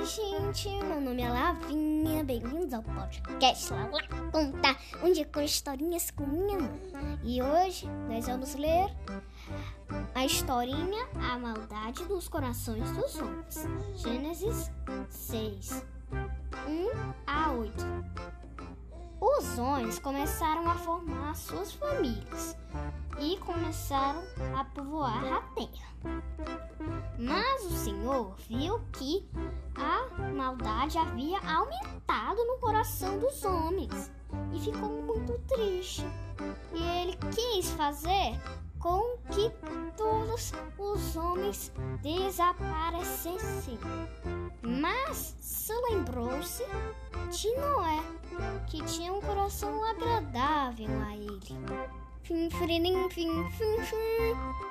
Oi, gente, meu nome é Lavinha, bem-vindos ao podcast Lá Lá Contar, onde com historinhas com minha mãe. E hoje nós vamos ler a historinha A Maldade dos Corações dos Homens, Gênesis 6, 1 a 8. Os homens começaram a formar suas famílias e começaram a povoar a terra. Mas o Senhor viu que havia aumentado no coração dos homens e ficou muito triste. E ele quis fazer com que todos os homens desaparecessem. Mas se lembrou-se de Noé, que tinha um coração agradável a ele. Fim, fim, fim, fim, fim.